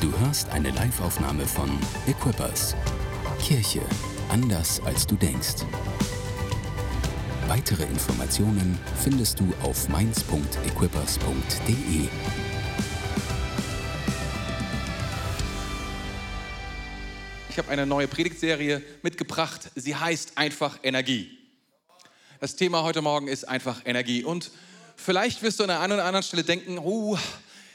Du hörst eine Live-Aufnahme von Equippers. Kirche anders als du denkst. Weitere Informationen findest du auf mainz.equippers.de. Ich habe eine neue Predigtserie mitgebracht. Sie heißt einfach Energie. Das Thema heute Morgen ist einfach Energie. Und vielleicht wirst du an der einen oder anderen Stelle denken, oh,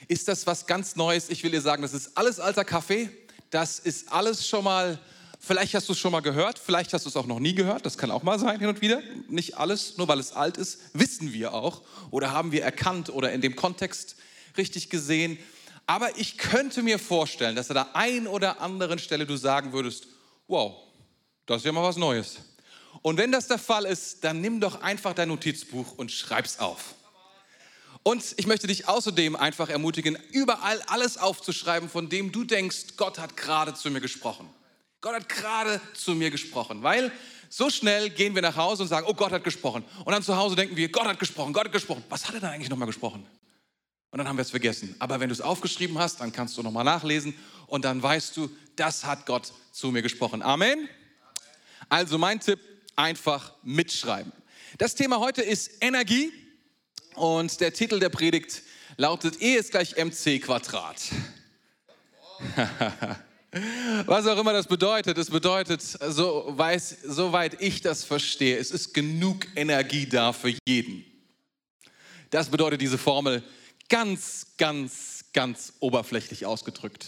ist das was ganz Neues? Ich will dir sagen, das ist alles alter Kaffee. Das ist alles schon mal, vielleicht hast du es schon mal gehört, vielleicht hast du es auch noch nie gehört. Das kann auch mal sein hin und wieder. Nicht alles, nur weil es alt ist, wissen wir auch oder haben wir erkannt oder in dem Kontext richtig gesehen. Aber ich könnte mir vorstellen, dass an der einen oder anderen Stelle du sagen würdest, wow, das ist ja mal was Neues. Und wenn das der Fall ist, dann nimm doch einfach dein Notizbuch und schreib's auf. Und ich möchte dich außerdem einfach ermutigen, überall alles aufzuschreiben, von dem du denkst, Gott hat gerade zu mir gesprochen. Gott hat gerade zu mir gesprochen, weil so schnell gehen wir nach Hause und sagen, oh Gott hat gesprochen. Und dann zu Hause denken wir, Gott hat gesprochen, Gott hat gesprochen. Was hat er denn eigentlich nochmal gesprochen? Und dann haben wir es vergessen. Aber wenn du es aufgeschrieben hast, dann kannst du nochmal nachlesen und dann weißt du, das hat Gott zu mir gesprochen. Amen. Also mein Tipp, einfach mitschreiben. Das Thema heute ist Energie. Und der Titel der Predigt lautet E ist gleich mc Quadrat. Was auch immer das bedeutet, es bedeutet, so weiß, soweit ich das verstehe, es ist genug Energie da für jeden. Das bedeutet diese Formel ganz, ganz, ganz oberflächlich ausgedrückt.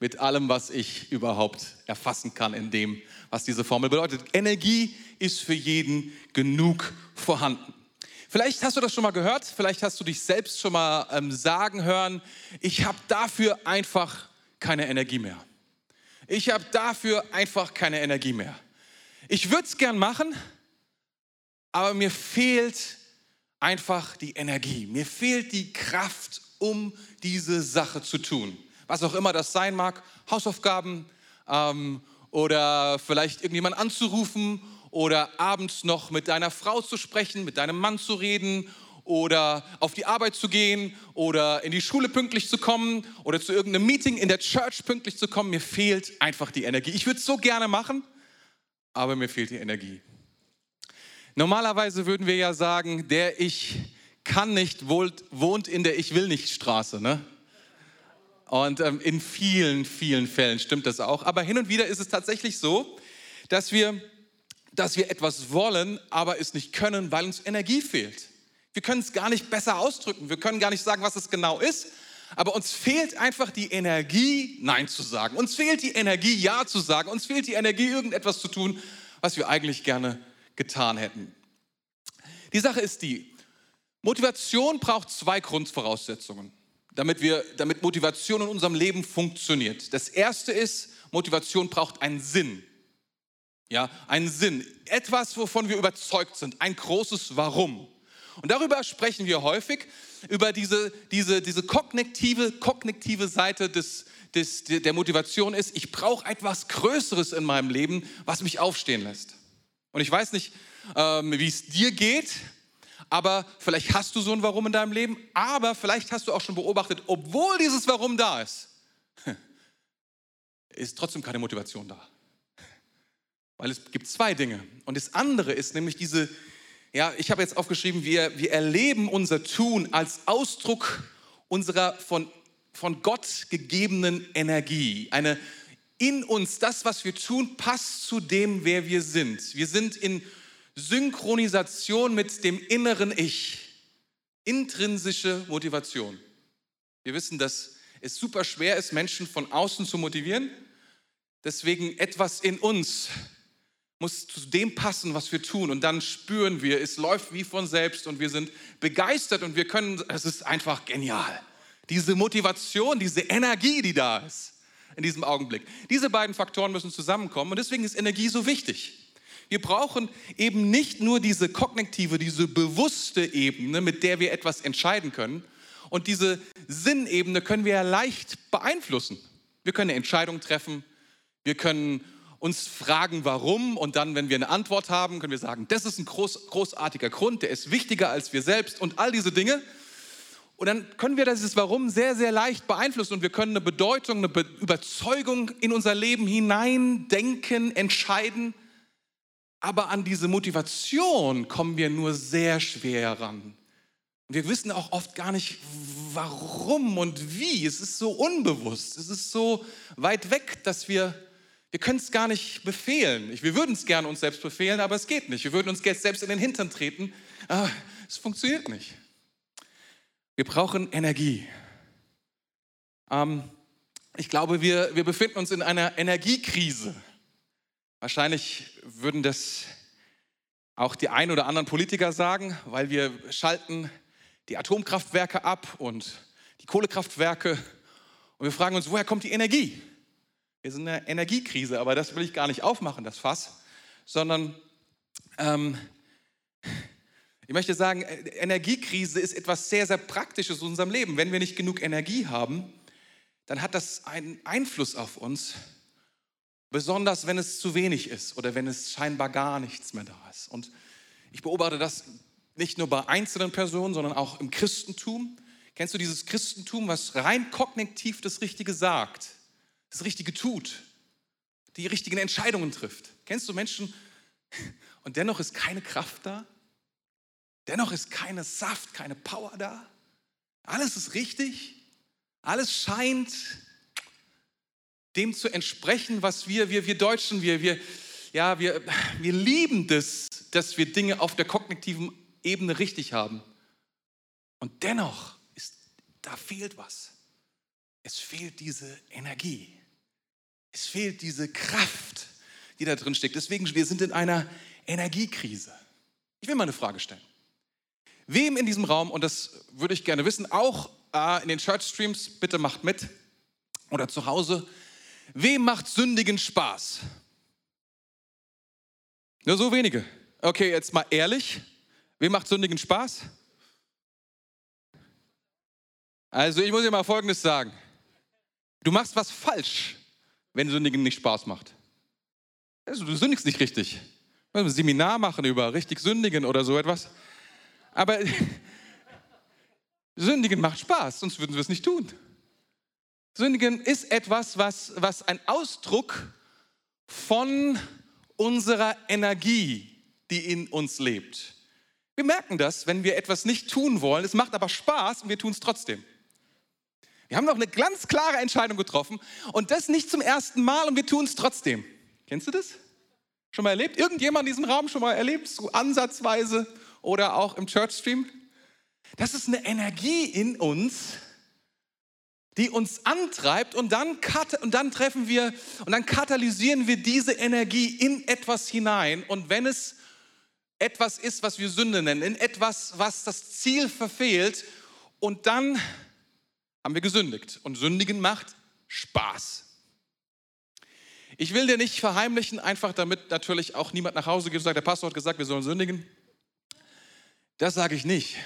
Mit allem, was ich überhaupt erfassen kann in dem, was diese Formel bedeutet. Energie ist für jeden genug vorhanden. Vielleicht hast du das schon mal gehört, vielleicht hast du dich selbst schon mal ähm, sagen hören, ich habe dafür einfach keine Energie mehr. Ich habe dafür einfach keine Energie mehr. Ich würde es gern machen, aber mir fehlt einfach die Energie. Mir fehlt die Kraft, um diese Sache zu tun. Was auch immer das sein mag, Hausaufgaben ähm, oder vielleicht irgendjemand anzurufen oder abends noch mit deiner Frau zu sprechen, mit deinem Mann zu reden oder auf die Arbeit zu gehen oder in die Schule pünktlich zu kommen oder zu irgendeinem Meeting in der Church pünktlich zu kommen. Mir fehlt einfach die Energie. Ich würde es so gerne machen, aber mir fehlt die Energie. Normalerweise würden wir ja sagen, der ich kann nicht wohnt in der ich will nicht Straße. Ne? Und ähm, in vielen, vielen Fällen stimmt das auch. Aber hin und wieder ist es tatsächlich so, dass wir dass wir etwas wollen, aber es nicht können, weil uns Energie fehlt. Wir können es gar nicht besser ausdrücken. Wir können gar nicht sagen, was es genau ist. Aber uns fehlt einfach die Energie, Nein zu sagen. Uns fehlt die Energie, Ja zu sagen. Uns fehlt die Energie, irgendetwas zu tun, was wir eigentlich gerne getan hätten. Die Sache ist die, Motivation braucht zwei Grundvoraussetzungen, damit, wir, damit Motivation in unserem Leben funktioniert. Das erste ist, Motivation braucht einen Sinn ja, einen Sinn, etwas, wovon wir überzeugt sind, ein großes Warum. Und darüber sprechen wir häufig, über diese, diese, diese kognitive, kognitive Seite des, des, der Motivation ist, ich brauche etwas Größeres in meinem Leben, was mich aufstehen lässt. Und ich weiß nicht, ähm, wie es dir geht, aber vielleicht hast du so ein Warum in deinem Leben, aber vielleicht hast du auch schon beobachtet, obwohl dieses Warum da ist, ist trotzdem keine Motivation da. Weil es gibt zwei Dinge. Und das andere ist nämlich diese, ja, ich habe jetzt aufgeschrieben, wir, wir erleben unser Tun als Ausdruck unserer von, von Gott gegebenen Energie. Eine in uns, das, was wir tun, passt zu dem, wer wir sind. Wir sind in Synchronisation mit dem inneren Ich. Intrinsische Motivation. Wir wissen, dass es super schwer ist, Menschen von außen zu motivieren. Deswegen etwas in uns muss zu dem passen, was wir tun. Und dann spüren wir, es läuft wie von selbst und wir sind begeistert und wir können, es ist einfach genial. Diese Motivation, diese Energie, die da ist in diesem Augenblick. Diese beiden Faktoren müssen zusammenkommen und deswegen ist Energie so wichtig. Wir brauchen eben nicht nur diese kognitive, diese bewusste Ebene, mit der wir etwas entscheiden können. Und diese Sinnebene können wir ja leicht beeinflussen. Wir können eine Entscheidung treffen, wir können uns fragen, warum und dann, wenn wir eine Antwort haben, können wir sagen, das ist ein groß, großartiger Grund, der ist wichtiger als wir selbst und all diese Dinge. Und dann können wir dieses Warum sehr, sehr leicht beeinflussen und wir können eine Bedeutung, eine Be Überzeugung in unser Leben hineindenken, entscheiden. Aber an diese Motivation kommen wir nur sehr schwer ran. Wir wissen auch oft gar nicht, warum und wie. Es ist so unbewusst. Es ist so weit weg, dass wir, wir können es gar nicht befehlen. Wir würden es gerne uns selbst befehlen, aber es geht nicht. Wir würden uns selbst in den Hintern treten, aber es funktioniert nicht. Wir brauchen Energie. Ähm, ich glaube, wir, wir befinden uns in einer Energiekrise. Wahrscheinlich würden das auch die ein oder anderen Politiker sagen, weil wir schalten die Atomkraftwerke ab und die Kohlekraftwerke und wir fragen uns, woher kommt die Energie? Wir sind in einer Energiekrise, aber das will ich gar nicht aufmachen, das Fass, sondern ähm, ich möchte sagen, Energiekrise ist etwas sehr, sehr Praktisches in unserem Leben. Wenn wir nicht genug Energie haben, dann hat das einen Einfluss auf uns Besonders wenn es zu wenig ist oder wenn es scheinbar gar nichts mehr da ist. Und ich beobachte das nicht nur bei einzelnen Personen, sondern auch im Christentum. Kennst du dieses Christentum, was rein kognitiv das Richtige sagt, das Richtige tut, die richtigen Entscheidungen trifft? Kennst du Menschen und dennoch ist keine Kraft da? Dennoch ist keine Saft, keine Power da? Alles ist richtig, alles scheint dem zu entsprechen, was wir, wir, wir Deutschen, wir, wir, ja, wir, wir lieben das, dass wir Dinge auf der kognitiven Ebene richtig haben. Und dennoch ist, da fehlt was. Es fehlt diese Energie. Es fehlt diese Kraft, die da drin steckt. Deswegen, wir sind in einer Energiekrise. Ich will mal eine Frage stellen. Wem in diesem Raum, und das würde ich gerne wissen, auch äh, in den Church Streams, bitte macht mit oder zu Hause, Wem macht Sündigen Spaß? Nur so wenige. Okay, jetzt mal ehrlich. Wem macht Sündigen Spaß? Also ich muss dir mal Folgendes sagen. Du machst was falsch, wenn Sündigen nicht Spaß macht. Also du sündigst nicht richtig. Ein Seminar machen über richtig Sündigen oder so etwas. Aber Sündigen macht Spaß, sonst würden wir es nicht tun. Sündigen ist etwas, was, was ein Ausdruck von unserer Energie, die in uns lebt. Wir merken das, wenn wir etwas nicht tun wollen. Es macht aber Spaß und wir tun es trotzdem. Wir haben noch eine ganz klare Entscheidung getroffen und das nicht zum ersten Mal und wir tun es trotzdem. Kennst du das? Schon mal erlebt? Irgendjemand in diesem Raum schon mal erlebt? So ansatzweise oder auch im Church Stream? Das ist eine Energie in uns, die uns antreibt und dann, und dann treffen wir und dann katalysieren wir diese Energie in etwas hinein und wenn es etwas ist, was wir Sünde nennen, in etwas, was das Ziel verfehlt und dann haben wir gesündigt und sündigen macht Spaß. Ich will dir nicht verheimlichen, einfach damit natürlich auch niemand nach Hause geht und sagt, der Pastor hat gesagt, wir sollen sündigen. Das sage ich nicht.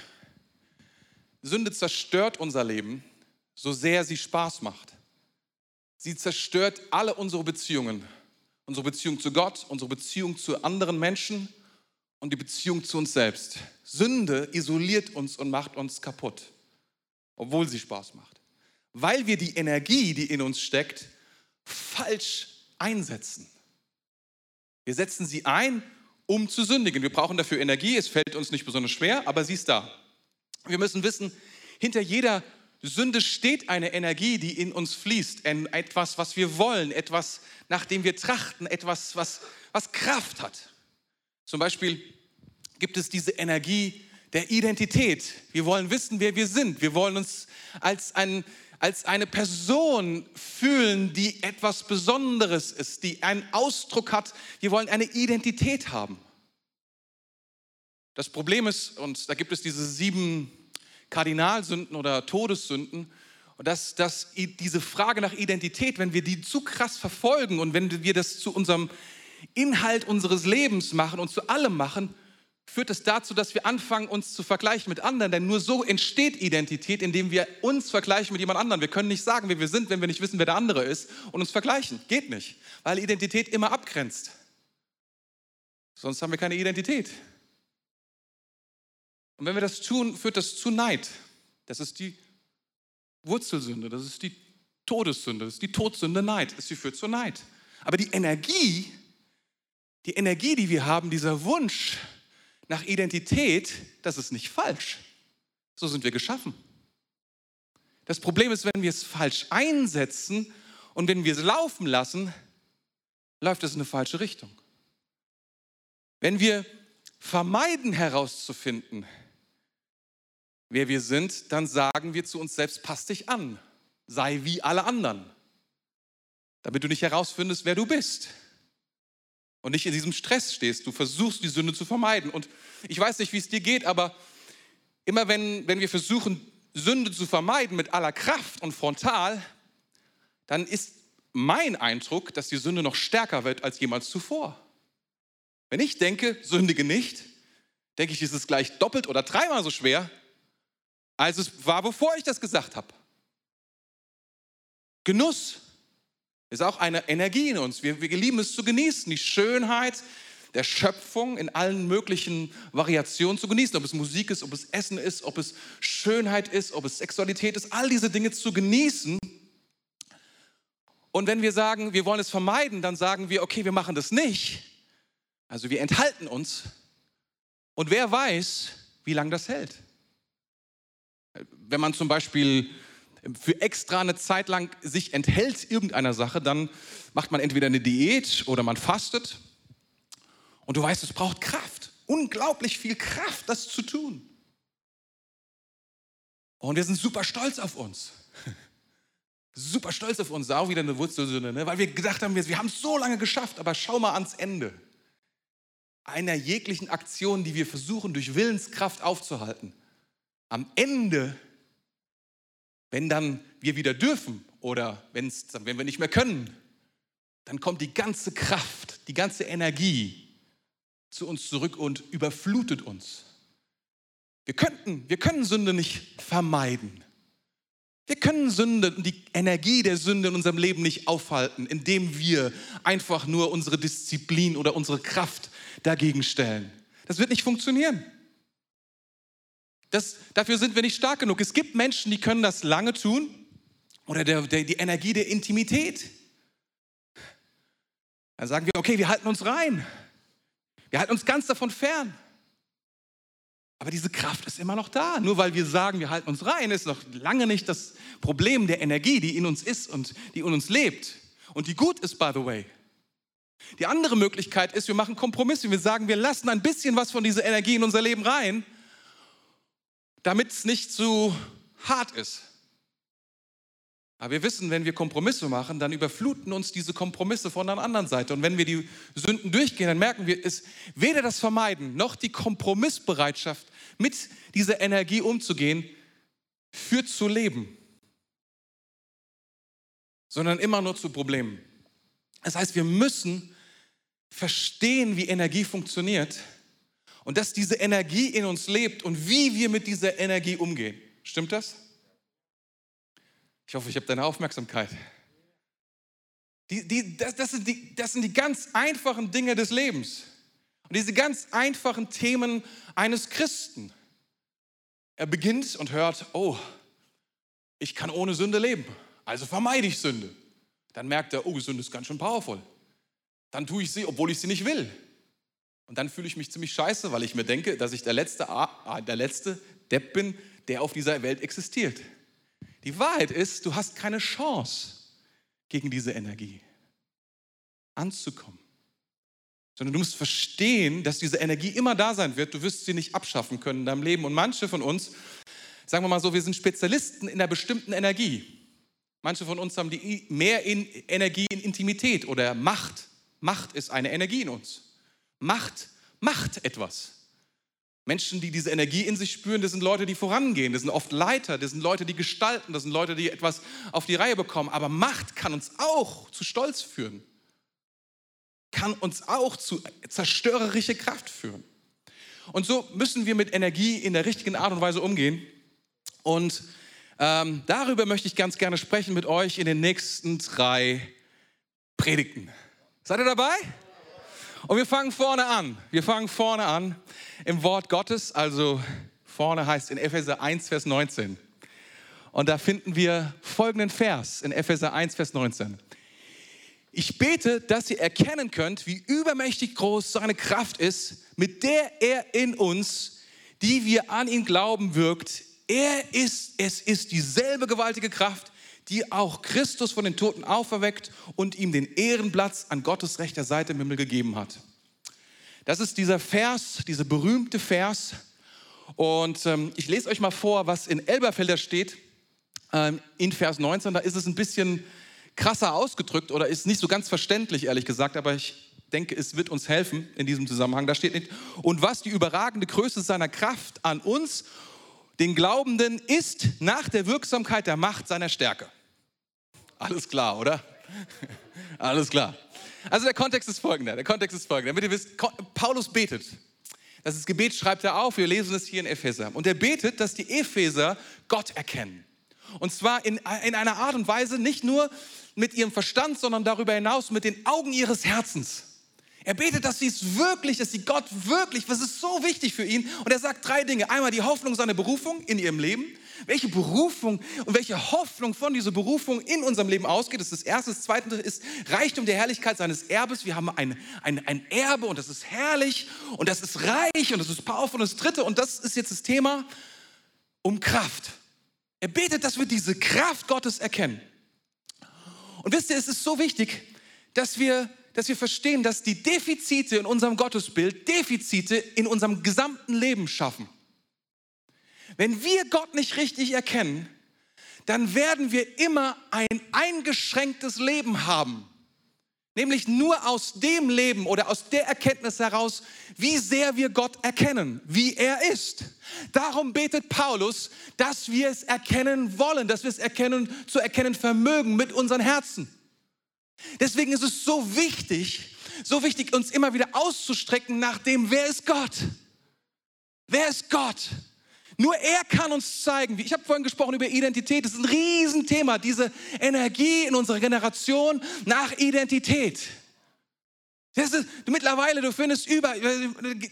Sünde zerstört unser Leben so sehr sie Spaß macht. Sie zerstört alle unsere Beziehungen. Unsere Beziehung zu Gott, unsere Beziehung zu anderen Menschen und die Beziehung zu uns selbst. Sünde isoliert uns und macht uns kaputt, obwohl sie Spaß macht. Weil wir die Energie, die in uns steckt, falsch einsetzen. Wir setzen sie ein, um zu sündigen. Wir brauchen dafür Energie. Es fällt uns nicht besonders schwer, aber sie ist da. Wir müssen wissen, hinter jeder Sünde steht eine Energie, die in uns fließt, etwas, was wir wollen, etwas, nach dem wir trachten, etwas, was, was Kraft hat. Zum Beispiel gibt es diese Energie der Identität. Wir wollen wissen, wer wir sind. Wir wollen uns als, ein, als eine Person fühlen, die etwas Besonderes ist, die einen Ausdruck hat. Wir wollen eine Identität haben. Das Problem ist, und da gibt es diese sieben Kardinalsünden oder Todessünden. Dass, dass diese Frage nach Identität, wenn wir die zu krass verfolgen und wenn wir das zu unserem Inhalt unseres Lebens machen und zu allem machen, führt es dazu, dass wir anfangen, uns zu vergleichen mit anderen. Denn nur so entsteht Identität, indem wir uns vergleichen mit jemand anderem. Wir können nicht sagen, wer wir sind, wenn wir nicht wissen, wer der andere ist und uns vergleichen. Geht nicht, weil Identität immer abgrenzt. Sonst haben wir keine Identität. Und wenn wir das tun, führt das zu Neid. Das ist die Wurzelsünde, das ist die Todessünde, das ist die Todsünde Neid. Sie führt zur Neid. Aber die Energie, die Energie, die wir haben, dieser Wunsch nach Identität, das ist nicht falsch. So sind wir geschaffen. Das Problem ist, wenn wir es falsch einsetzen und wenn wir es laufen lassen, läuft es in eine falsche Richtung. Wenn wir vermeiden herauszufinden, wer wir sind, dann sagen wir zu uns selbst, pass dich an, sei wie alle anderen, damit du nicht herausfindest, wer du bist und nicht in diesem Stress stehst. Du versuchst, die Sünde zu vermeiden. Und ich weiß nicht, wie es dir geht, aber immer wenn, wenn wir versuchen, Sünde zu vermeiden mit aller Kraft und frontal, dann ist mein Eindruck, dass die Sünde noch stärker wird als jemals zuvor. Wenn ich denke, sündige nicht, denke ich, ist es gleich doppelt oder dreimal so schwer, als es war, bevor ich das gesagt habe. Genuss ist auch eine Energie in uns. Wir, wir lieben es zu genießen, die Schönheit der Schöpfung in allen möglichen Variationen zu genießen. Ob es Musik ist, ob es Essen ist, ob es Schönheit ist, ob es Sexualität ist, all diese Dinge zu genießen. Und wenn wir sagen, wir wollen es vermeiden, dann sagen wir, okay, wir machen das nicht. Also wir enthalten uns. Und wer weiß, wie lange das hält. Wenn man zum Beispiel für extra eine Zeit lang sich enthält irgendeiner Sache, dann macht man entweder eine Diät oder man fastet. Und du weißt, es braucht Kraft, unglaublich viel Kraft, das zu tun. Und wir sind super stolz auf uns. Super stolz auf uns, auch wieder eine Wurzelsünde, ne? weil wir gedacht haben, wir, wir haben es so lange geschafft, aber schau mal ans Ende einer jeglichen Aktion, die wir versuchen durch Willenskraft aufzuhalten. Am Ende wenn dann wir wieder dürfen oder wenn's, wenn wir nicht mehr können, dann kommt die ganze Kraft, die ganze Energie zu uns zurück und überflutet uns. Wir, könnten, wir können Sünde nicht vermeiden. Wir können Sünde und die Energie der Sünde in unserem Leben nicht aufhalten, indem wir einfach nur unsere Disziplin oder unsere Kraft dagegen stellen. Das wird nicht funktionieren. Das, dafür sind wir nicht stark genug. Es gibt Menschen, die können das lange tun oder der, der, die Energie der Intimität. Dann sagen wir, okay, wir halten uns rein. Wir halten uns ganz davon fern. Aber diese Kraft ist immer noch da. Nur weil wir sagen, wir halten uns rein, ist noch lange nicht das Problem der Energie, die in uns ist und die in uns lebt. Und die gut ist, by the way. Die andere Möglichkeit ist, wir machen Kompromisse. Wir sagen, wir lassen ein bisschen was von dieser Energie in unser Leben rein damit es nicht zu hart ist. Aber wir wissen, wenn wir Kompromisse machen, dann überfluten uns diese Kompromisse von der anderen Seite. Und wenn wir die Sünden durchgehen, dann merken wir, es weder das Vermeiden noch die Kompromissbereitschaft, mit dieser Energie umzugehen, führt zu Leben, sondern immer nur zu Problemen. Das heißt, wir müssen verstehen, wie Energie funktioniert und dass diese Energie in uns lebt und wie wir mit dieser Energie umgehen. Stimmt das? Ich hoffe, ich habe deine Aufmerksamkeit. Die, die, das, das, sind die, das sind die ganz einfachen Dinge des Lebens. Und diese ganz einfachen Themen eines Christen. Er beginnt und hört, oh, ich kann ohne Sünde leben, also vermeide ich Sünde. Dann merkt er, oh, Sünde ist ganz schön powerful. Dann tue ich sie, obwohl ich sie nicht will. Und dann fühle ich mich ziemlich scheiße, weil ich mir denke, dass ich der letzte, der letzte Depp bin, der auf dieser Welt existiert. Die Wahrheit ist, du hast keine Chance gegen diese Energie anzukommen. Sondern du musst verstehen, dass diese Energie immer da sein wird. Du wirst sie nicht abschaffen können in deinem Leben. Und manche von uns, sagen wir mal so, wir sind Spezialisten in einer bestimmten Energie. Manche von uns haben die mehr in Energie in Intimität oder Macht. Macht ist eine Energie in uns. Macht macht etwas. Menschen, die diese Energie in sich spüren, das sind Leute, die vorangehen, das sind oft Leiter, das sind Leute, die gestalten, das sind Leute, die etwas auf die Reihe bekommen. Aber Macht kann uns auch zu Stolz führen, kann uns auch zu zerstörerische Kraft führen. Und so müssen wir mit Energie in der richtigen Art und Weise umgehen. Und ähm, darüber möchte ich ganz gerne sprechen mit euch in den nächsten drei Predigten. Seid ihr dabei? Und wir fangen vorne an. Wir fangen vorne an im Wort Gottes. Also vorne heißt in Epheser 1, Vers 19. Und da finden wir folgenden Vers in Epheser 1, Vers 19. Ich bete, dass ihr erkennen könnt, wie übermächtig groß seine Kraft ist, mit der er in uns, die wir an ihn glauben, wirkt. Er ist, es ist dieselbe gewaltige Kraft, die auch Christus von den Toten auferweckt und ihm den Ehrenplatz an Gottes rechter Seite im Himmel gegeben hat. Das ist dieser Vers, dieser berühmte Vers. Und ähm, ich lese euch mal vor, was in Elberfelder steht, ähm, in Vers 19. Da ist es ein bisschen krasser ausgedrückt oder ist nicht so ganz verständlich, ehrlich gesagt, aber ich denke, es wird uns helfen in diesem Zusammenhang. Da steht nicht, und was die überragende Größe seiner Kraft an uns, den Glaubenden, ist nach der Wirksamkeit der Macht seiner Stärke. Alles klar, oder? Alles klar. Also der Kontext ist folgender. Der Kontext ist folgender. Damit ihr wisst, Paulus betet. Das ist Gebet schreibt er auf. Wir lesen es hier in Epheser. Und er betet, dass die Epheser Gott erkennen. Und zwar in, in einer Art und Weise, nicht nur mit ihrem Verstand, sondern darüber hinaus mit den Augen ihres Herzens. Er betet, dass sie es wirklich, dass sie Gott wirklich, was ist so wichtig für ihn. Und er sagt drei Dinge. Einmal die Hoffnung seiner Berufung in ihrem Leben welche Berufung und welche Hoffnung von dieser Berufung in unserem Leben ausgeht. Das ist das Erste. Das Zweite ist Reichtum der Herrlichkeit seines Erbes. Wir haben ein, ein, ein Erbe und das ist herrlich und das ist reich und das ist powerful. Und das Dritte, und das ist jetzt das Thema, um Kraft. Er betet, dass wir diese Kraft Gottes erkennen. Und wisst ihr, es ist so wichtig, dass wir, dass wir verstehen, dass die Defizite in unserem Gottesbild Defizite in unserem gesamten Leben schaffen. Wenn wir Gott nicht richtig erkennen, dann werden wir immer ein eingeschränktes Leben haben. Nämlich nur aus dem Leben oder aus der Erkenntnis heraus, wie sehr wir Gott erkennen, wie er ist. Darum betet Paulus, dass wir es erkennen wollen, dass wir es erkennen, zu erkennen vermögen mit unseren Herzen. Deswegen ist es so wichtig, so wichtig, uns immer wieder auszustrecken nach dem, wer ist Gott? Wer ist Gott? Nur er kann uns zeigen, wie ich habe vorhin gesprochen über Identität, das ist ein Riesenthema, diese Energie in unserer Generation nach Identität. Ist, mittlerweile, du findest über,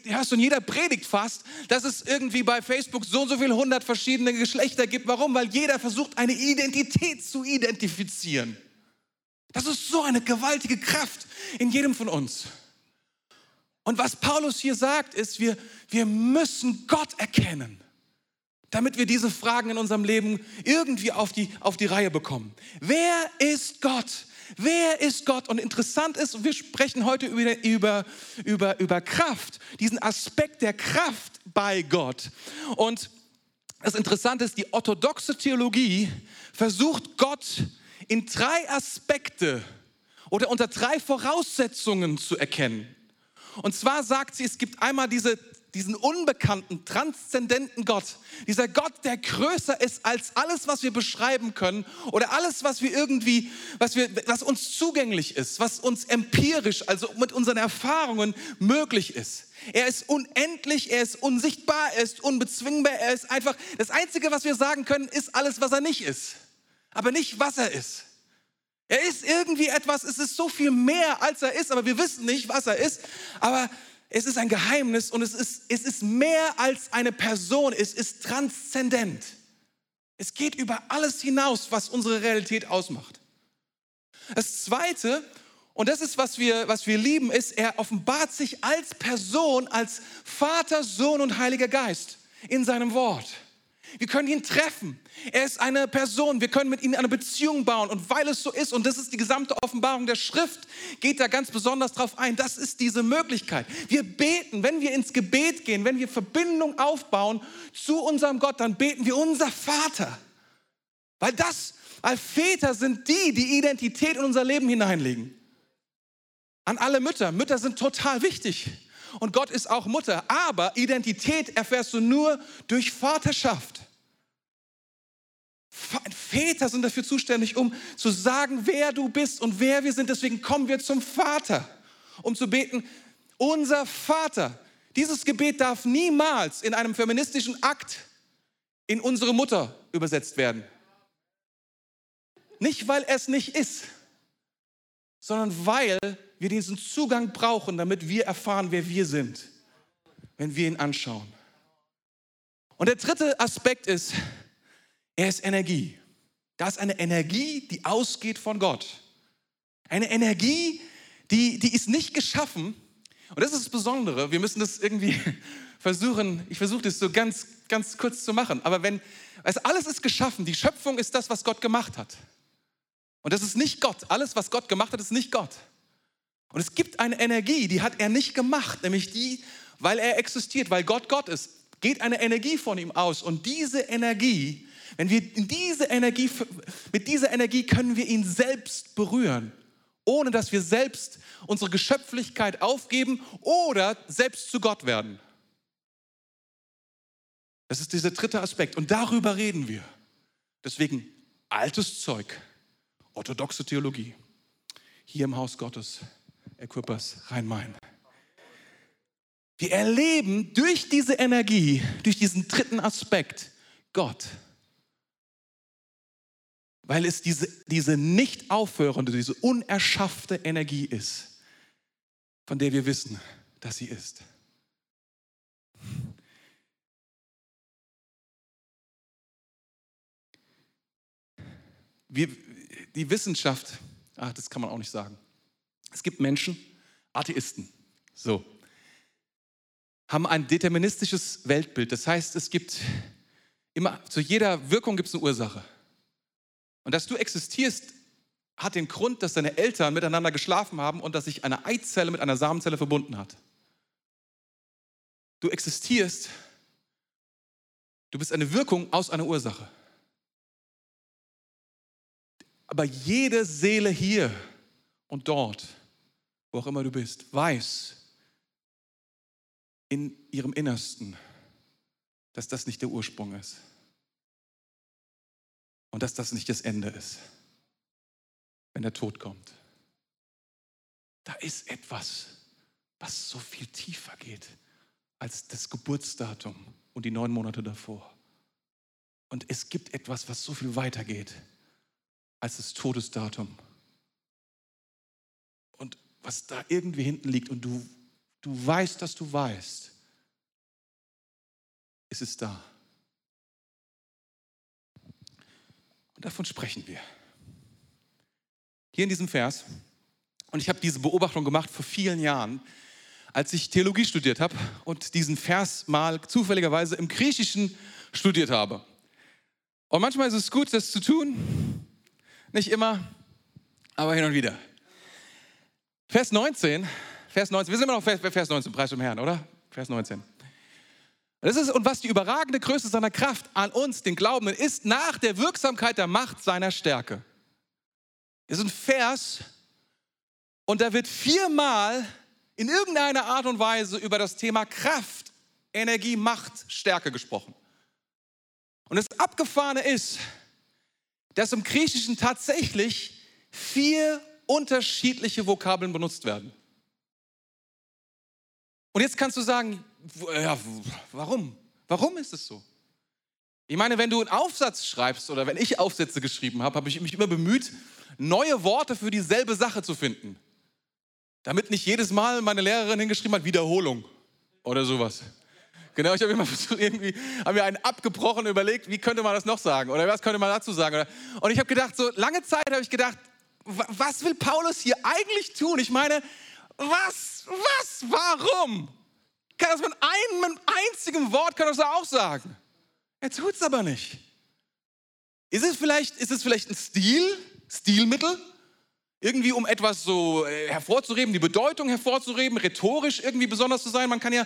hast du in jeder Predigt fast, dass es irgendwie bei Facebook so und so viele hundert verschiedene Geschlechter gibt. Warum? Weil jeder versucht, eine Identität zu identifizieren. Das ist so eine gewaltige Kraft in jedem von uns. Und was Paulus hier sagt, ist, wir, wir müssen Gott erkennen damit wir diese Fragen in unserem Leben irgendwie auf die, auf die Reihe bekommen. Wer ist Gott? Wer ist Gott? Und interessant ist, wir sprechen heute über, über, über, über Kraft, diesen Aspekt der Kraft bei Gott. Und das Interessante ist, die orthodoxe Theologie versucht Gott in drei Aspekte oder unter drei Voraussetzungen zu erkennen. Und zwar sagt sie, es gibt einmal diese diesen unbekannten, transzendenten Gott, dieser Gott, der größer ist als alles, was wir beschreiben können oder alles, was wir irgendwie, was, wir, was uns zugänglich ist, was uns empirisch, also mit unseren Erfahrungen möglich ist. Er ist unendlich, er ist unsichtbar, er ist unbezwingbar, er ist einfach, das Einzige, was wir sagen können, ist alles, was er nicht ist, aber nicht, was er ist. Er ist irgendwie etwas, es ist so viel mehr, als er ist, aber wir wissen nicht, was er ist. Aber es ist ein Geheimnis und es ist, es ist mehr als eine Person, es ist transzendent. Es geht über alles hinaus, was unsere Realität ausmacht. Das Zweite, und das ist, was wir, was wir lieben, ist, er offenbart sich als Person, als Vater, Sohn und Heiliger Geist in seinem Wort. Wir können ihn treffen. Er ist eine Person. Wir können mit ihm eine Beziehung bauen. Und weil es so ist, und das ist die gesamte Offenbarung der Schrift, geht da ganz besonders drauf ein. Das ist diese Möglichkeit. Wir beten, wenn wir ins Gebet gehen, wenn wir Verbindung aufbauen zu unserem Gott, dann beten wir unser Vater. Weil das, weil Väter sind die, die Identität in unser Leben hineinlegen. An alle Mütter. Mütter sind total wichtig und Gott ist auch Mutter. Aber Identität erfährst du nur durch Vaterschaft. Väter sind dafür zuständig, um zu sagen, wer du bist und wer wir sind. Deswegen kommen wir zum Vater, um zu beten, unser Vater. Dieses Gebet darf niemals in einem feministischen Akt in unsere Mutter übersetzt werden. Nicht, weil es nicht ist, sondern weil wir diesen Zugang brauchen, damit wir erfahren, wer wir sind, wenn wir ihn anschauen. Und der dritte Aspekt ist, Er ist Energie. Da ist eine Energie, die ausgeht von Gott. Eine Energie, die, die ist nicht geschaffen. Und das ist das Besondere. Wir müssen das irgendwie versuchen, ich versuche das so ganz, ganz kurz zu machen. Aber wenn, also alles ist geschaffen. Die Schöpfung ist das, was Gott gemacht hat. Und das ist nicht Gott. Alles, was Gott gemacht hat, ist nicht Gott. Und es gibt eine Energie, die hat er nicht gemacht, nämlich die, weil er existiert, weil Gott Gott ist, geht eine Energie von ihm aus. Und diese Energie, wenn wir diese Energie, mit dieser Energie können wir ihn selbst berühren, ohne dass wir selbst unsere Geschöpflichkeit aufgeben oder selbst zu Gott werden. Das ist dieser dritte Aspekt. Und darüber reden wir. Deswegen altes Zeug, orthodoxe Theologie, hier im Haus Gottes, Equippers Rhein-Main. Wir erleben durch diese Energie, durch diesen dritten Aspekt Gott. Weil es diese, diese nicht aufhörende, diese unerschaffte Energie ist, von der wir wissen, dass sie ist. Wir, die Wissenschaft, ach, das kann man auch nicht sagen. Es gibt Menschen, Atheisten, so, haben ein deterministisches Weltbild. Das heißt, es gibt immer, zu jeder Wirkung gibt es eine Ursache. Und dass du existierst, hat den Grund, dass deine Eltern miteinander geschlafen haben und dass sich eine Eizelle mit einer Samenzelle verbunden hat. Du existierst, du bist eine Wirkung aus einer Ursache. Aber jede Seele hier und dort, wo auch immer du bist, weiß in ihrem Innersten, dass das nicht der Ursprung ist und dass das nicht das Ende ist, wenn der Tod kommt. Da ist etwas, was so viel tiefer geht als das Geburtsdatum und die neun Monate davor. Und es gibt etwas, was so viel weiter geht als das Todesdatum. Was da irgendwie hinten liegt und du, du weißt, dass du weißt, ist es da. Und davon sprechen wir. Hier in diesem Vers, und ich habe diese Beobachtung gemacht vor vielen Jahren, als ich Theologie studiert habe und diesen Vers mal zufälligerweise im Griechischen studiert habe. Und manchmal ist es gut, das zu tun, nicht immer, aber hin und wieder. Vers 19, Vers 19, wir sind immer noch bei Vers 19, Preis zum Herrn, oder? Vers 19. Das ist, und was die überragende Größe seiner Kraft an uns, den Glaubenden, ist nach der Wirksamkeit der Macht seiner Stärke. Das ist ein Vers und da wird viermal in irgendeiner Art und Weise über das Thema Kraft, Energie, Macht, Stärke gesprochen. Und das Abgefahrene ist, dass im Griechischen tatsächlich vier unterschiedliche Vokabeln benutzt werden. Und jetzt kannst du sagen, ja, warum? Warum ist es so? Ich meine, wenn du einen Aufsatz schreibst oder wenn ich Aufsätze geschrieben habe, habe ich mich immer bemüht, neue Worte für dieselbe Sache zu finden. Damit nicht jedes Mal meine Lehrerin hingeschrieben hat, Wiederholung oder sowas. Genau, ich habe immer versucht, irgendwie, habe mir einen abgebrochen überlegt, wie könnte man das noch sagen oder was könnte man dazu sagen. Und ich habe gedacht, so lange Zeit habe ich gedacht, was will Paulus hier eigentlich tun? Ich meine, was, was, warum? Kann das mit einem einzigen Wort, kann das auch sagen. Er tut es aber nicht. Ist es, vielleicht, ist es vielleicht ein Stil, Stilmittel? Irgendwie, um etwas so äh, hervorzuheben, die Bedeutung hervorzuheben, rhetorisch irgendwie besonders zu sein. Man kann ja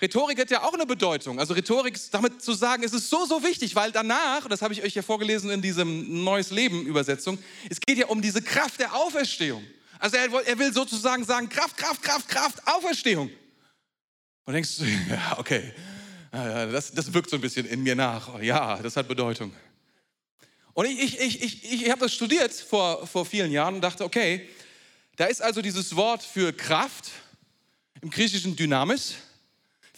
Rhetorik hat ja auch eine Bedeutung. Also Rhetorik, damit zu sagen, es ist so, so wichtig, weil danach, das habe ich euch ja vorgelesen in diesem Neues Leben Übersetzung, es geht ja um diese Kraft der Auferstehung. Also er, er will sozusagen sagen, Kraft, Kraft, Kraft, Kraft, Auferstehung. Und denkst du, ja, okay, das, das wirkt so ein bisschen in mir nach. Ja, das hat Bedeutung. Und ich, ich, ich, ich, habe das studiert vor, vor vielen Jahren und dachte, okay, da ist also dieses Wort für Kraft im griechischen Dynamis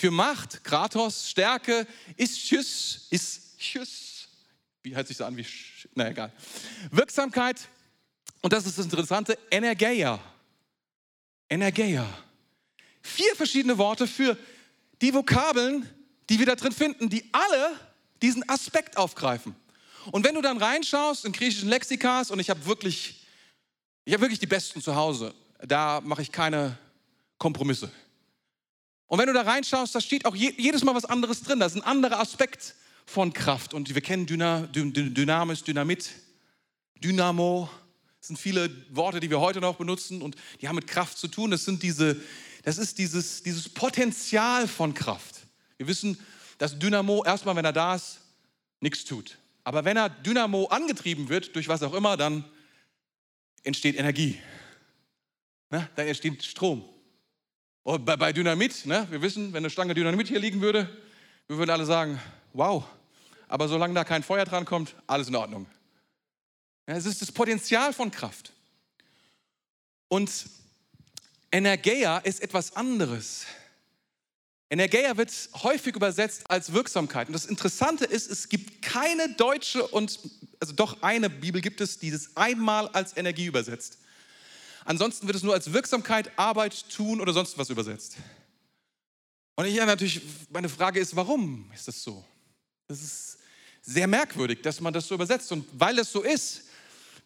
für Macht, Kratos, Stärke, Ischius, Ischius, wie hört sich so an wie, na egal. Wirksamkeit, und das ist das Interessante, Energeia. Energeia. Vier verschiedene Worte für die Vokabeln, die wir da drin finden, die alle diesen Aspekt aufgreifen. Und wenn du dann reinschaust in griechischen Lexikas, und ich habe wirklich, ich habe wirklich die besten zu Hause, da mache ich keine Kompromisse. Und wenn du da reinschaust, da steht auch jedes Mal was anderes drin. Da ist ein anderer Aspekt von Kraft. Und wir kennen Dyna, Dynamis, Dynamit, Dynamo. Das sind viele Worte, die wir heute noch benutzen und die haben mit Kraft zu tun. Das, sind diese, das ist dieses, dieses Potenzial von Kraft. Wir wissen, dass Dynamo erstmal, wenn er da ist, nichts tut. Aber wenn er Dynamo angetrieben wird, durch was auch immer, dann entsteht Energie. Ne? Dann entsteht Strom. Und bei, bei Dynamit, ne? wir wissen, wenn eine Stange Dynamit hier liegen würde, wir würden alle sagen, wow. Aber solange da kein Feuer dran kommt, alles in Ordnung. Ja, es ist das Potenzial von Kraft. Und Energeia ist etwas anderes. Energeia wird häufig übersetzt als Wirksamkeit. Und das Interessante ist, es gibt keine deutsche und, also doch eine Bibel gibt es, die das einmal als Energie übersetzt. Ansonsten wird es nur als Wirksamkeit, Arbeit, Tun oder sonst was übersetzt. Und ich ja natürlich, meine Frage ist, warum ist das so? Das ist sehr merkwürdig, dass man das so übersetzt. Und weil das so ist,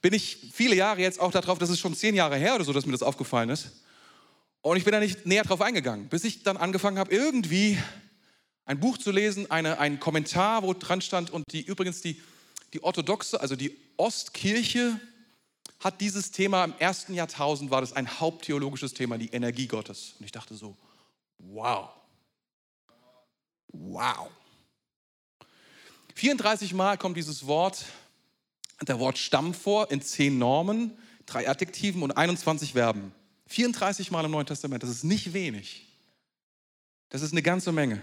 bin ich viele Jahre jetzt auch darauf, das ist schon zehn Jahre her oder so, dass mir das aufgefallen ist und ich bin da nicht näher drauf eingegangen, bis ich dann angefangen habe, irgendwie ein Buch zu lesen, eine, einen Kommentar, wo dran stand, und die übrigens die, die orthodoxe, also die Ostkirche, hat dieses Thema im ersten Jahrtausend, war das ein haupttheologisches Thema, die Energie Gottes. Und ich dachte so, wow, wow. 34 Mal kommt dieses Wort, der Wort Stamm vor, in zehn Normen, drei Adjektiven und 21 Verben. 34 Mal im Neuen Testament, das ist nicht wenig. Das ist eine ganze Menge.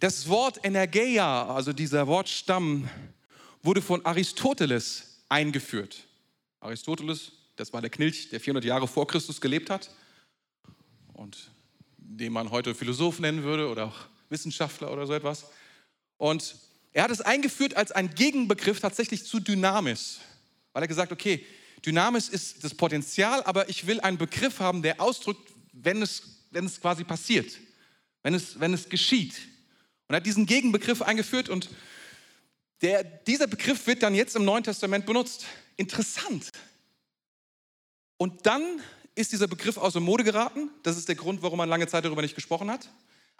Das Wort Energeia, also dieser Wortstamm, wurde von Aristoteles eingeführt. Aristoteles, das war der Knilch, der 400 Jahre vor Christus gelebt hat und den man heute Philosoph nennen würde oder auch Wissenschaftler oder so etwas. Und er hat es eingeführt als ein Gegenbegriff tatsächlich zu Dynamis, weil er gesagt, okay, Dynamis ist das Potenzial, aber ich will einen Begriff haben, der ausdrückt, wenn es, wenn es quasi passiert, wenn es, wenn es geschieht. Und er hat diesen Gegenbegriff eingeführt und der, dieser Begriff wird dann jetzt im Neuen Testament benutzt. Interessant. Und dann ist dieser Begriff aus der Mode geraten. Das ist der Grund, warum man lange Zeit darüber nicht gesprochen hat.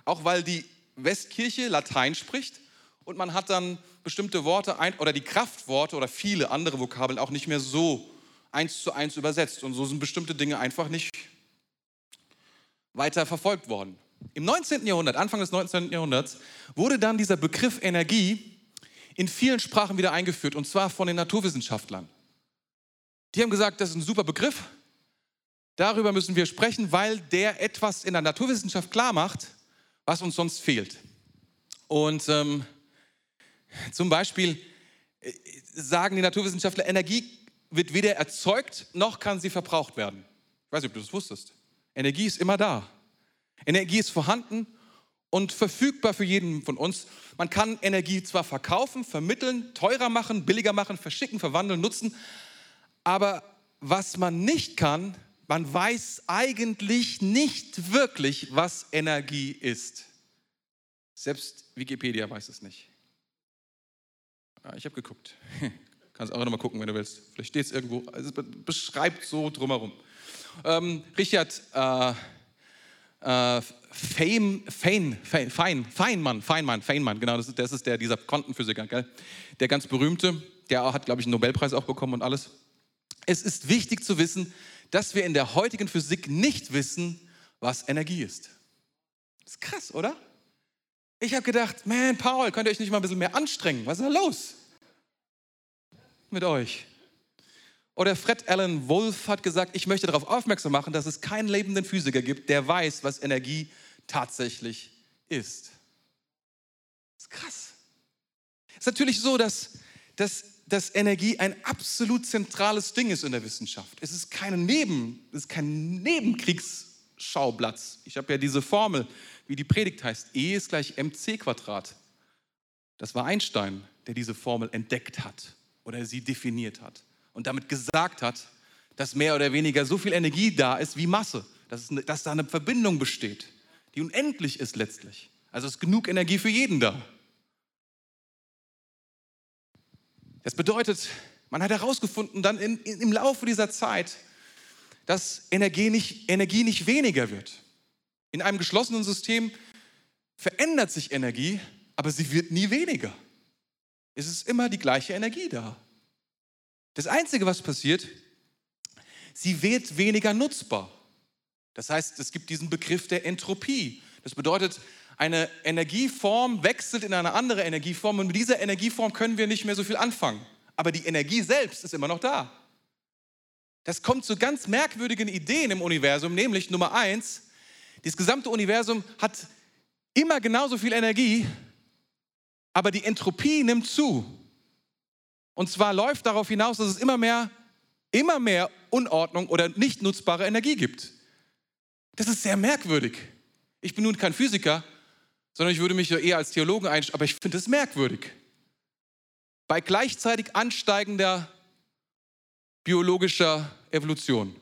Auch weil die Westkirche Latein spricht und man hat dann bestimmte Worte oder die Kraftworte oder viele andere Vokabeln auch nicht mehr so eins zu eins übersetzt. Und so sind bestimmte Dinge einfach nicht weiter verfolgt worden. Im 19. Jahrhundert, Anfang des 19. Jahrhunderts, wurde dann dieser Begriff Energie in vielen Sprachen wieder eingeführt, und zwar von den Naturwissenschaftlern. Die haben gesagt, das ist ein super Begriff, darüber müssen wir sprechen, weil der etwas in der Naturwissenschaft klar macht, was uns sonst fehlt. Und ähm, zum Beispiel äh, sagen die Naturwissenschaftler, Energie wird weder erzeugt noch kann sie verbraucht werden. Ich weiß nicht, ob du das wusstest. Energie ist immer da. Energie ist vorhanden und verfügbar für jeden von uns. Man kann Energie zwar verkaufen, vermitteln, teurer machen, billiger machen, verschicken, verwandeln, nutzen, aber was man nicht kann, man weiß eigentlich nicht wirklich, was Energie ist. Selbst Wikipedia weiß es nicht. Ah, ich habe geguckt. Kannst auch nochmal gucken, wenn du willst. Vielleicht steht es irgendwo. Also es beschreibt so drumherum. Ähm, Richard äh, äh, Fein, Fein, Fein, Feynman, Feynman, Feynman, genau, das ist, das ist der, dieser Quantenphysiker, gell? der ganz berühmte, der hat, glaube ich, einen Nobelpreis auch bekommen und alles. Es ist wichtig zu wissen, dass wir in der heutigen Physik nicht wissen, was Energie ist. Das ist krass, oder? Ich habe gedacht, man, Paul, könnt ihr euch nicht mal ein bisschen mehr anstrengen? Was ist da los? mit euch. Oder Fred Allen Wolf hat gesagt, ich möchte darauf aufmerksam machen, dass es keinen lebenden Physiker gibt, der weiß, was Energie tatsächlich ist. Das ist krass. Es ist natürlich so, dass, dass, dass Energie ein absolut zentrales Ding ist in der Wissenschaft. Es ist, keine Neben, es ist kein Nebenkriegsschauplatz. Ich habe ja diese Formel, wie die Predigt heißt, E ist gleich mc Quadrat. Das war Einstein, der diese Formel entdeckt hat oder sie definiert hat und damit gesagt hat, dass mehr oder weniger so viel Energie da ist wie Masse, dass, es, dass da eine Verbindung besteht, die unendlich ist letztlich. Also ist genug Energie für jeden da. Das bedeutet, man hat herausgefunden, dann in, in, im Laufe dieser Zeit, dass Energie nicht, Energie nicht weniger wird. In einem geschlossenen System verändert sich Energie, aber sie wird nie weniger. Es ist immer die gleiche Energie da. Das Einzige, was passiert, sie wird weniger nutzbar. Das heißt, es gibt diesen Begriff der Entropie. Das bedeutet, eine Energieform wechselt in eine andere Energieform und mit dieser Energieform können wir nicht mehr so viel anfangen. Aber die Energie selbst ist immer noch da. Das kommt zu ganz merkwürdigen Ideen im Universum, nämlich Nummer eins, das gesamte Universum hat immer genauso viel Energie, aber die Entropie nimmt zu. Und zwar läuft darauf hinaus, dass es immer mehr, immer mehr Unordnung oder nicht nutzbare Energie gibt. Das ist sehr merkwürdig. Ich bin nun kein Physiker, sondern ich würde mich eher als Theologen einstellen, aber ich finde es merkwürdig. Bei gleichzeitig ansteigender biologischer Evolution.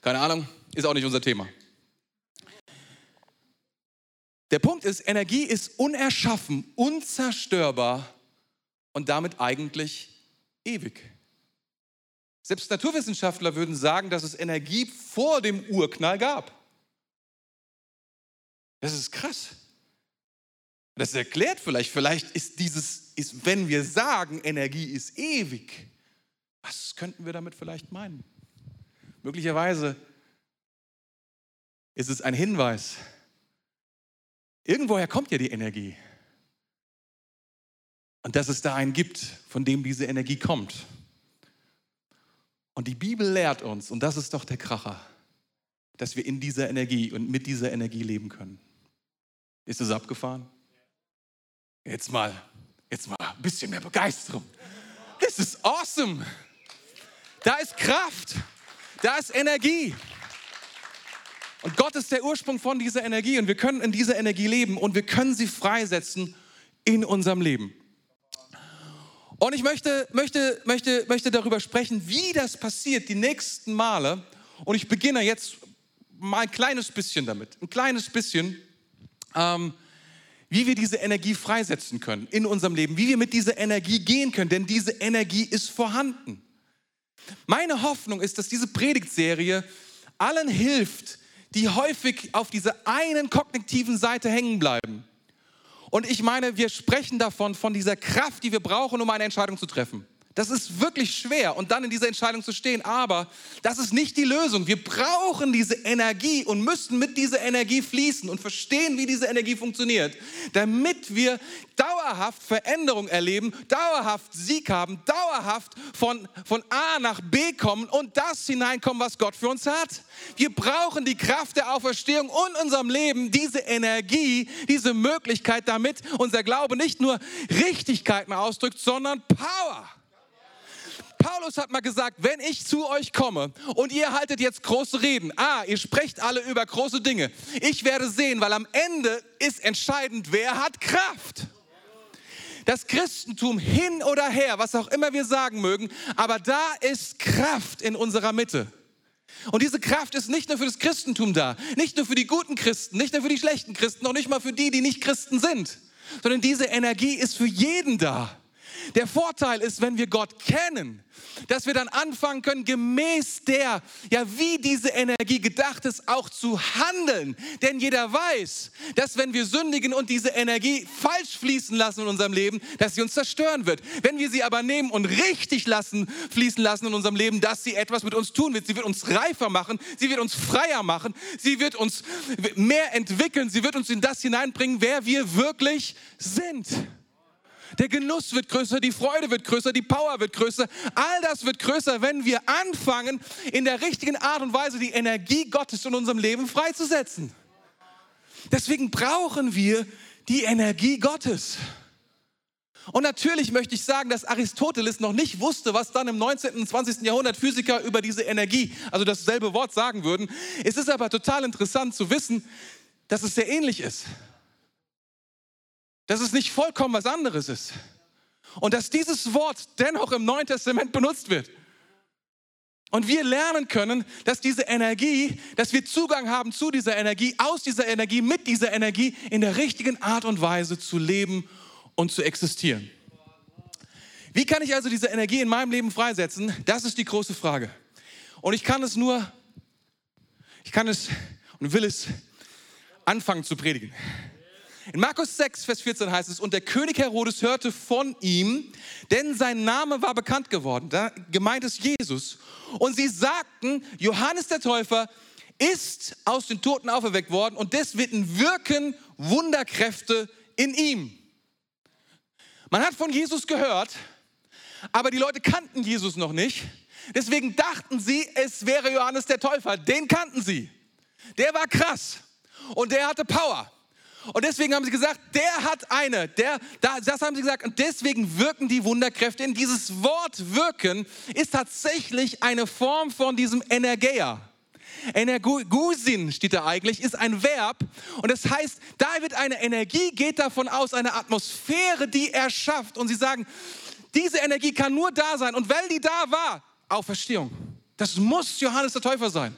Keine Ahnung, ist auch nicht unser Thema. Der Punkt ist, Energie ist unerschaffen, unzerstörbar und damit eigentlich ewig. Selbst Naturwissenschaftler würden sagen, dass es Energie vor dem Urknall gab. Das ist krass. Das erklärt vielleicht, vielleicht ist dieses, ist, wenn wir sagen, Energie ist ewig, was könnten wir damit vielleicht meinen? Möglicherweise ist es ein Hinweis, irgendwoher kommt ja die Energie. Und dass es da einen gibt, von dem diese Energie kommt. Und die Bibel lehrt uns, und das ist doch der Kracher, dass wir in dieser Energie und mit dieser Energie leben können. Ist es abgefahren? Jetzt mal, jetzt mal ein bisschen mehr Begeisterung. Das ist awesome. Da ist Kraft, da ist Energie. Und Gott ist der Ursprung von dieser Energie und wir können in dieser Energie leben und wir können sie freisetzen in unserem Leben. Und ich möchte, möchte, möchte, möchte darüber sprechen, wie das passiert die nächsten Male. Und ich beginne jetzt mal ein kleines bisschen damit, ein kleines bisschen, ähm, wie wir diese Energie freisetzen können in unserem Leben, wie wir mit dieser Energie gehen können, denn diese Energie ist vorhanden. Meine Hoffnung ist, dass diese Predigtserie allen hilft, die häufig auf dieser einen kognitiven Seite hängen bleiben und ich meine, wir sprechen davon, von dieser Kraft, die wir brauchen, um eine Entscheidung zu treffen. Das ist wirklich schwer und dann in dieser Entscheidung zu stehen, aber das ist nicht die Lösung. Wir brauchen diese Energie und müssen mit dieser Energie fließen und verstehen, wie diese Energie funktioniert, damit wir dauerhaft Veränderung erleben, dauerhaft Sieg haben, dauerhaft von, von A nach B kommen und das hineinkommen, was Gott für uns hat. Wir brauchen die Kraft der Auferstehung und unserem Leben, diese Energie, diese Möglichkeit, damit unser Glaube nicht nur Richtigkeiten ausdrückt, sondern Power. Paulus hat mal gesagt, wenn ich zu euch komme und ihr haltet jetzt große Reden, ah, ihr sprecht alle über große Dinge, ich werde sehen, weil am Ende ist entscheidend, wer hat Kraft. Das Christentum hin oder her, was auch immer wir sagen mögen, aber da ist Kraft in unserer Mitte. Und diese Kraft ist nicht nur für das Christentum da, nicht nur für die guten Christen, nicht nur für die schlechten Christen, noch nicht mal für die, die nicht Christen sind, sondern diese Energie ist für jeden da. Der Vorteil ist, wenn wir Gott kennen, dass wir dann anfangen können, gemäß der, ja, wie diese Energie gedacht ist, auch zu handeln. Denn jeder weiß, dass wenn wir sündigen und diese Energie falsch fließen lassen in unserem Leben, dass sie uns zerstören wird. Wenn wir sie aber nehmen und richtig lassen, fließen lassen in unserem Leben, dass sie etwas mit uns tun wird. Sie wird uns reifer machen, sie wird uns freier machen, sie wird uns mehr entwickeln, sie wird uns in das hineinbringen, wer wir wirklich sind. Der Genuss wird größer, die Freude wird größer, die Power wird größer. All das wird größer, wenn wir anfangen, in der richtigen Art und Weise die Energie Gottes in unserem Leben freizusetzen. Deswegen brauchen wir die Energie Gottes. Und natürlich möchte ich sagen, dass Aristoteles noch nicht wusste, was dann im 19. und 20. Jahrhundert Physiker über diese Energie, also dasselbe Wort sagen würden. Es ist aber total interessant zu wissen, dass es sehr ähnlich ist dass es nicht vollkommen was anderes ist. Und dass dieses Wort dennoch im Neuen Testament benutzt wird. Und wir lernen können, dass diese Energie, dass wir Zugang haben zu dieser Energie, aus dieser Energie, mit dieser Energie in der richtigen Art und Weise zu leben und zu existieren. Wie kann ich also diese Energie in meinem Leben freisetzen? Das ist die große Frage. Und ich kann es nur, ich kann es und will es anfangen zu predigen. In Markus 6, Vers 14 heißt es, und der König Herodes hörte von ihm, denn sein Name war bekannt geworden. Da gemeint ist Jesus. Und sie sagten, Johannes der Täufer ist aus den Toten auferweckt worden und deswegen wirken Wunderkräfte in ihm. Man hat von Jesus gehört, aber die Leute kannten Jesus noch nicht. Deswegen dachten sie, es wäre Johannes der Täufer. Den kannten sie. Der war krass und der hatte Power. Und deswegen haben sie gesagt, der hat eine, der, das haben sie gesagt, und deswegen wirken die Wunderkräfte in. Dieses Wort wirken ist tatsächlich eine Form von diesem Energeia. Energusin steht da eigentlich, ist ein Verb und das heißt, da wird eine Energie, geht davon aus, eine Atmosphäre, die er schafft. Und sie sagen, diese Energie kann nur da sein. Und weil die da war, Auferstehung. Das muss Johannes der Täufer sein.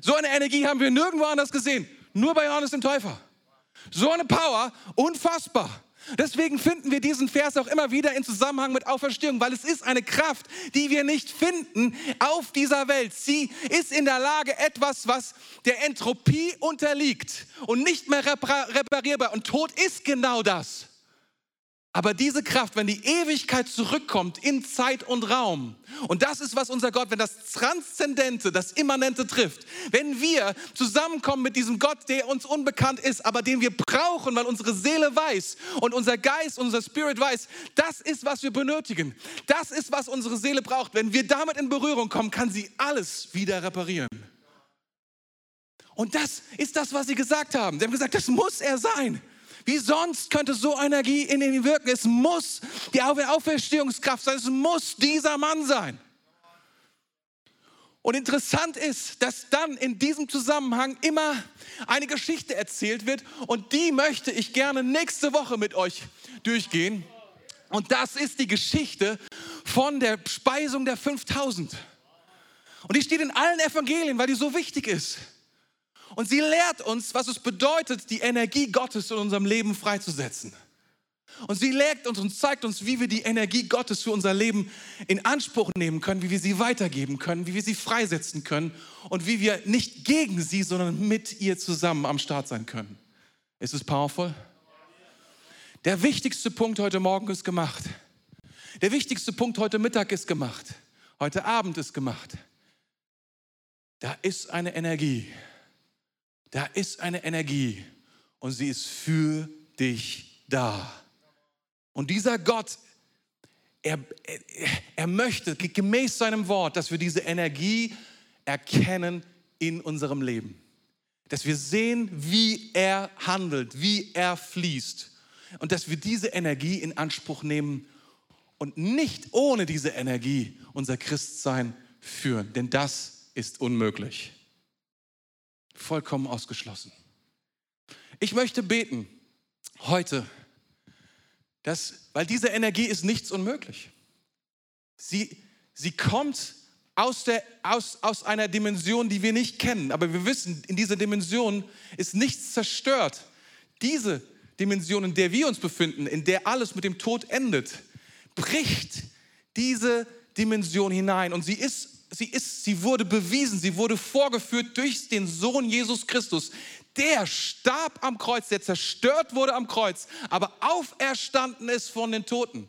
So eine Energie haben wir nirgendwo anders gesehen, nur bei Johannes dem Täufer. So eine Power, unfassbar. Deswegen finden wir diesen Vers auch immer wieder in Zusammenhang mit Auferstehung, weil es ist eine Kraft, die wir nicht finden auf dieser Welt. Sie ist in der Lage, etwas, was der Entropie unterliegt und nicht mehr reparierbar. Und Tod ist genau das. Aber diese Kraft, wenn die Ewigkeit zurückkommt in Zeit und Raum, und das ist, was unser Gott, wenn das Transzendente, das Immanente trifft, wenn wir zusammenkommen mit diesem Gott, der uns unbekannt ist, aber den wir brauchen, weil unsere Seele weiß und unser Geist, unser Spirit weiß, das ist, was wir benötigen. Das ist, was unsere Seele braucht. Wenn wir damit in Berührung kommen, kann sie alles wieder reparieren. Und das ist das, was sie gesagt haben. Sie haben gesagt, das muss er sein. Wie sonst könnte so Energie in ihm wirken? Es muss die Auferstehungskraft sein. Es muss dieser Mann sein. Und interessant ist, dass dann in diesem Zusammenhang immer eine Geschichte erzählt wird und die möchte ich gerne nächste Woche mit euch durchgehen. Und das ist die Geschichte von der Speisung der 5000. Und die steht in allen Evangelien, weil die so wichtig ist. Und sie lehrt uns, was es bedeutet, die Energie Gottes in unserem Leben freizusetzen. Und sie lehrt uns und zeigt uns, wie wir die Energie Gottes für unser Leben in Anspruch nehmen können, wie wir sie weitergeben können, wie wir sie freisetzen können und wie wir nicht gegen sie, sondern mit ihr zusammen am Start sein können. Ist es powerful? Der wichtigste Punkt heute Morgen ist gemacht. Der wichtigste Punkt heute Mittag ist gemacht. Heute Abend ist gemacht. Da ist eine Energie da ist eine Energie und sie ist für dich da. Und dieser Gott, er, er, möchte gemäß seinem Wort, dass wir diese Energie erkennen in unserem Leben. Dass wir sehen, wie er handelt, wie er fließt. Und dass wir diese Energie in Anspruch nehmen und nicht ohne diese Energie unser Christsein führen. Denn das ist unmöglich vollkommen ausgeschlossen. Ich möchte beten heute, dass, weil diese Energie ist nichts unmöglich. Sie, sie kommt aus, der, aus, aus einer Dimension, die wir nicht kennen. Aber wir wissen, in dieser Dimension ist nichts zerstört. Diese Dimension, in der wir uns befinden, in der alles mit dem Tod endet, bricht diese Dimension hinein. Und sie ist sie ist, sie wurde bewiesen, sie wurde vorgeführt durch den Sohn Jesus Christus. Der starb am Kreuz, der zerstört wurde am Kreuz, aber auferstanden ist von den Toten.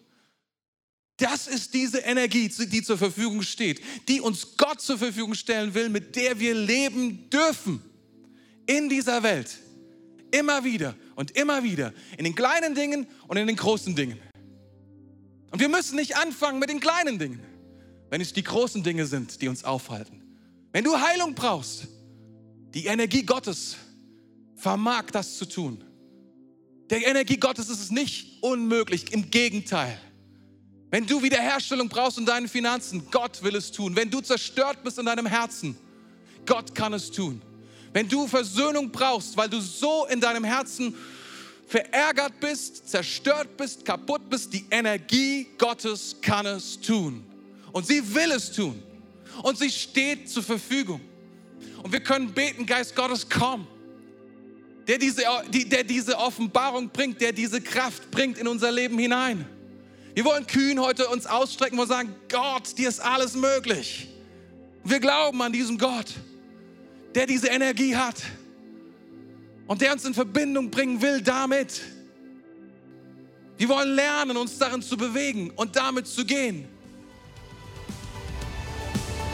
Das ist diese Energie, die zur Verfügung steht, die uns Gott zur Verfügung stellen will, mit der wir leben dürfen in dieser Welt. Immer wieder und immer wieder. In den kleinen Dingen und in den großen Dingen. Und wir müssen nicht anfangen mit den kleinen Dingen wenn es die großen Dinge sind, die uns aufhalten. Wenn du Heilung brauchst, die Energie Gottes vermag das zu tun. Der Energie Gottes ist es nicht unmöglich, im Gegenteil. Wenn du Wiederherstellung brauchst in deinen Finanzen, Gott will es tun. Wenn du zerstört bist in deinem Herzen, Gott kann es tun. Wenn du Versöhnung brauchst, weil du so in deinem Herzen verärgert bist, zerstört bist, kaputt bist, die Energie Gottes kann es tun. Und sie will es tun. Und sie steht zur Verfügung. Und wir können beten, Geist Gottes, komm. der diese, der diese Offenbarung bringt, der diese Kraft bringt in unser Leben hinein. Wir wollen kühn heute uns ausstrecken und sagen, Gott, dir ist alles möglich. Wir glauben an diesen Gott, der diese Energie hat und der uns in Verbindung bringen will damit. Wir wollen lernen, uns darin zu bewegen und damit zu gehen.